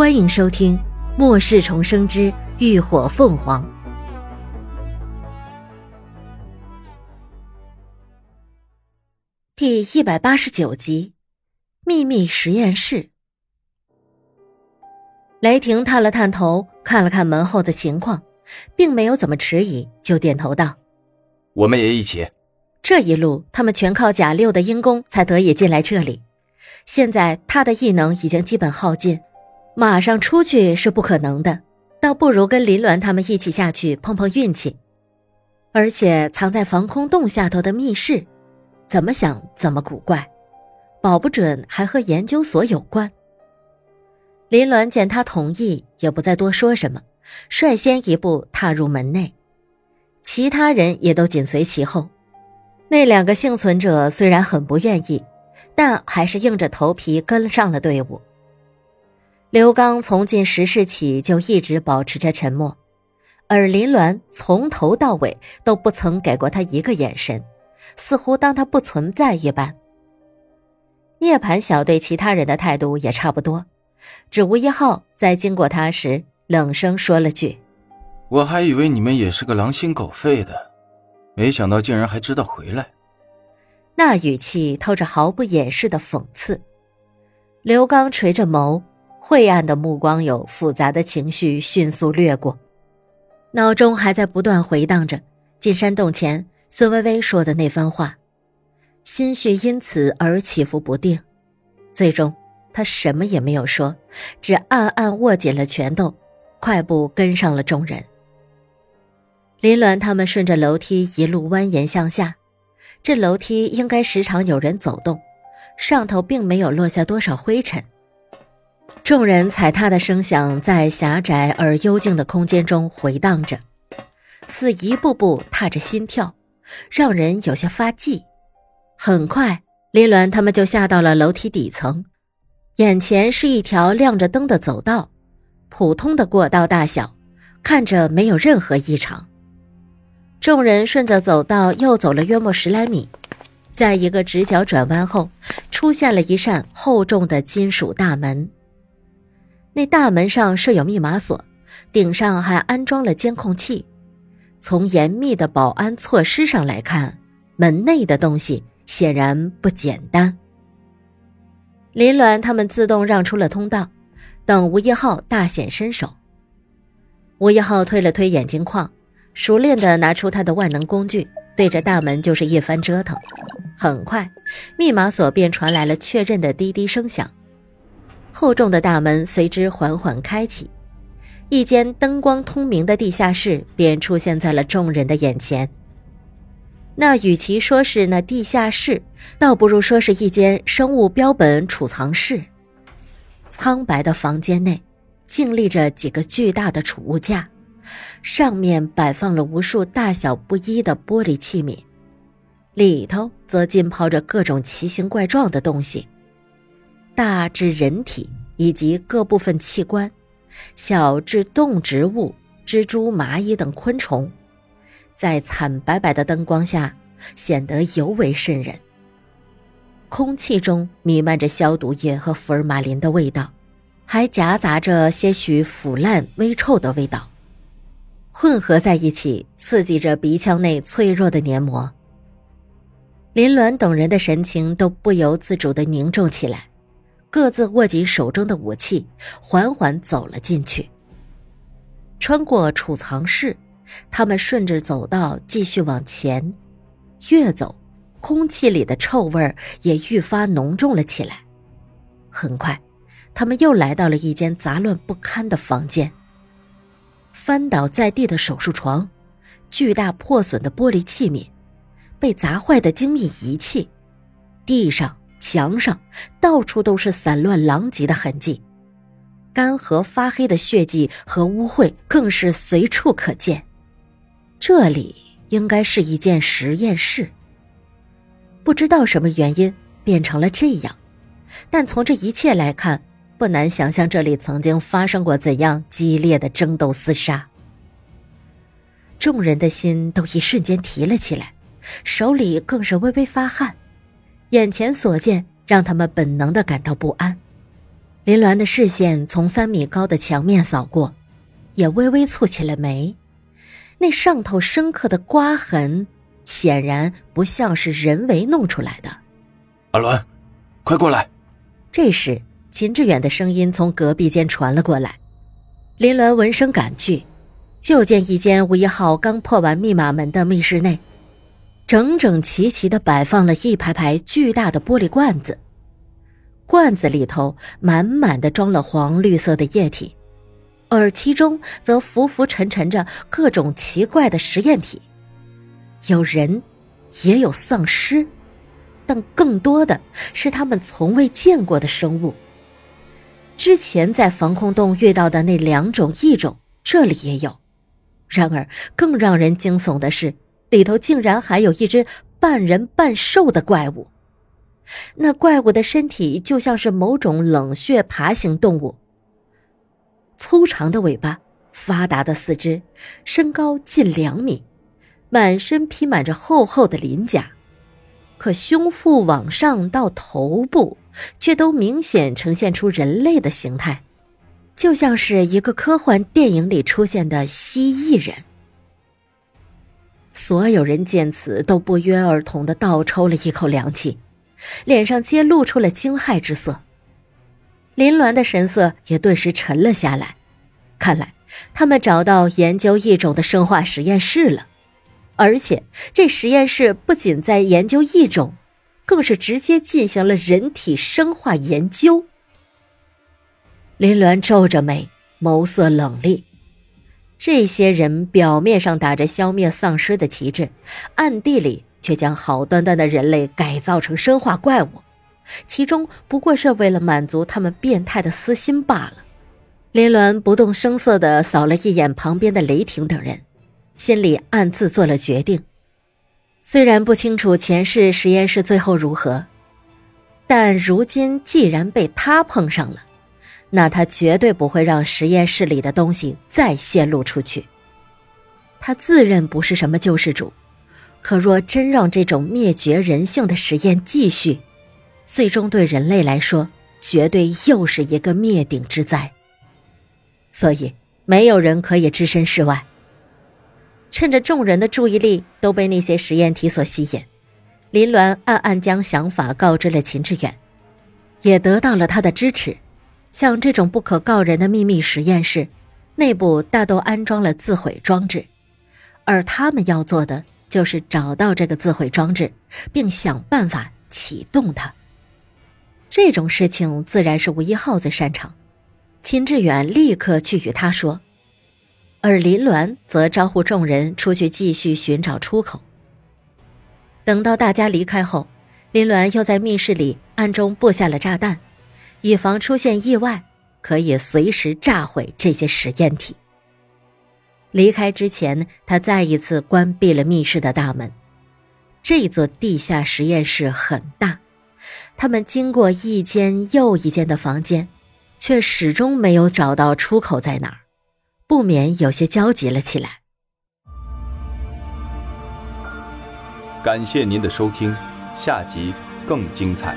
欢迎收听《末世重生之浴火凤凰》第一百八十九集《秘密实验室》。雷霆探了探头，看了看门后的情况，并没有怎么迟疑，就点头道：“我们也一起。”这一路，他们全靠贾六的阴功才得以进来这里。现在他的异能已经基本耗尽。马上出去是不可能的，倒不如跟林鸾他们一起下去碰碰运气。而且藏在防空洞下头的密室，怎么想怎么古怪，保不准还和研究所有关。林鸾见他同意，也不再多说什么，率先一步踏入门内，其他人也都紧随其后。那两个幸存者虽然很不愿意，但还是硬着头皮跟上了队伍。刘刚从进石室起就一直保持着沉默，而林鸾从头到尾都不曾给过他一个眼神，似乎当他不存在一般。涅槃小队其他人的态度也差不多，只吴一号在经过他时冷声说了句：“我还以为你们也是个狼心狗肺的，没想到竟然还知道回来。”那语气透着毫不掩饰的讽刺。刘刚垂着眸。晦暗的目光有复杂的情绪迅速掠过，脑中还在不断回荡着进山洞前孙薇薇说的那番话，心绪因此而起伏不定。最终，他什么也没有说，只暗暗握紧了拳头，快步跟上了众人。林鸾他们顺着楼梯一路蜿蜒向下，这楼梯应该时常有人走动，上头并没有落下多少灰尘。众人踩踏的声响在狭窄而幽静的空间中回荡着，似一步步踏着心跳，让人有些发悸。很快，林鸾他们就下到了楼梯底层，眼前是一条亮着灯的走道，普通的过道大小，看着没有任何异常。众人顺着走道又走了约莫十来米，在一个直角转弯后，出现了一扇厚重的金属大门。那大门上设有密码锁，顶上还安装了监控器。从严密的保安措施上来看，门内的东西显然不简单。林鸾他们自动让出了通道，等吴一浩大显身手。吴一浩推了推眼镜框，熟练的拿出他的万能工具，对着大门就是一番折腾。很快，密码锁便传来了确认的滴滴声响。厚重的大门随之缓缓开启，一间灯光通明的地下室便出现在了众人的眼前。那与其说是那地下室，倒不如说是一间生物标本储藏室。苍白的房间内，静立着几个巨大的储物架，上面摆放了无数大小不一的玻璃器皿，里头则浸泡着各种奇形怪状的东西。大至人体以及各部分器官，小至动植物、蜘蛛、蚂蚁等昆虫，在惨白白的灯光下显得尤为瘆人。空气中弥漫着消毒液和福尔马林的味道，还夹杂着些许腐烂、微臭的味道，混合在一起，刺激着鼻腔内脆弱的黏膜。林鸾等人的神情都不由自主的凝重起来。各自握紧手中的武器，缓缓走了进去。穿过储藏室，他们顺着走道继续往前，越走，空气里的臭味也愈发浓重了起来。很快，他们又来到了一间杂乱不堪的房间。翻倒在地的手术床，巨大破损的玻璃器皿，被砸坏的精密仪器，地上。墙上到处都是散乱狼藉的痕迹，干涸发黑的血迹和污秽更是随处可见。这里应该是一间实验室。不知道什么原因变成了这样，但从这一切来看，不难想象这里曾经发生过怎样激烈的争斗厮杀。众人的心都一瞬间提了起来，手里更是微微发汗。眼前所见让他们本能的感到不安，林鸾的视线从三米高的墙面扫过，也微微蹙起了眉。那上头深刻的刮痕，显然不像是人为弄出来的。阿鸾，快过来！这时，秦志远的声音从隔壁间传了过来。林鸾闻声赶去，就见一间吴一浩刚破完密码门的密室内，整整齐齐的摆放了一排排巨大的玻璃罐子，罐子里头满满的装了黄绿色的液体。而其中则浮浮沉沉着各种奇怪的实验体，有人，也有丧尸，但更多的是他们从未见过的生物。之前在防空洞遇到的那两种异种，这里也有。然而，更让人惊悚的是，里头竟然还有一只半人半兽的怪物。那怪物的身体就像是某种冷血爬行动物。粗长的尾巴，发达的四肢，身高近两米，满身披满着厚厚的鳞甲，可胸腹往上到头部，却都明显呈现出人类的形态，就像是一个科幻电影里出现的蜥蜴人。所有人见此，都不约而同的倒抽了一口凉气，脸上皆露出了惊骇之色。林鸾的神色也顿时沉了下来，看来他们找到研究异种的生化实验室了，而且这实验室不仅在研究异种，更是直接进行了人体生化研究。林鸾皱着眉，眸色冷厉。这些人表面上打着消灭丧尸的旗帜，暗地里却将好端端的人类改造成生化怪物。其中不过是为了满足他们变态的私心罢了。林鸾不动声色地扫了一眼旁边的雷霆等人，心里暗自做了决定。虽然不清楚前世实验室最后如何，但如今既然被他碰上了，那他绝对不会让实验室里的东西再泄露出去。他自认不是什么救世主，可若真让这种灭绝人性的实验继续，最终对人类来说，绝对又是一个灭顶之灾。所以，没有人可以置身事外。趁着众人的注意力都被那些实验体所吸引，林鸾暗暗将想法告知了秦志远，也得到了他的支持。像这种不可告人的秘密实验室，内部大都安装了自毁装置，而他们要做的就是找到这个自毁装置，并想办法启动它。这种事情自然是吴一浩最擅长，秦志远立刻去与他说，而林鸾则招呼众人出去继续寻找出口。等到大家离开后，林鸾又在密室里暗中布下了炸弹，以防出现意外，可以随时炸毁这些实验体。离开之前，他再一次关闭了密室的大门。这座地下实验室很大。他们经过一间又一间的房间，却始终没有找到出口在哪儿，不免有些焦急了起来。感谢您的收听，下集更精彩。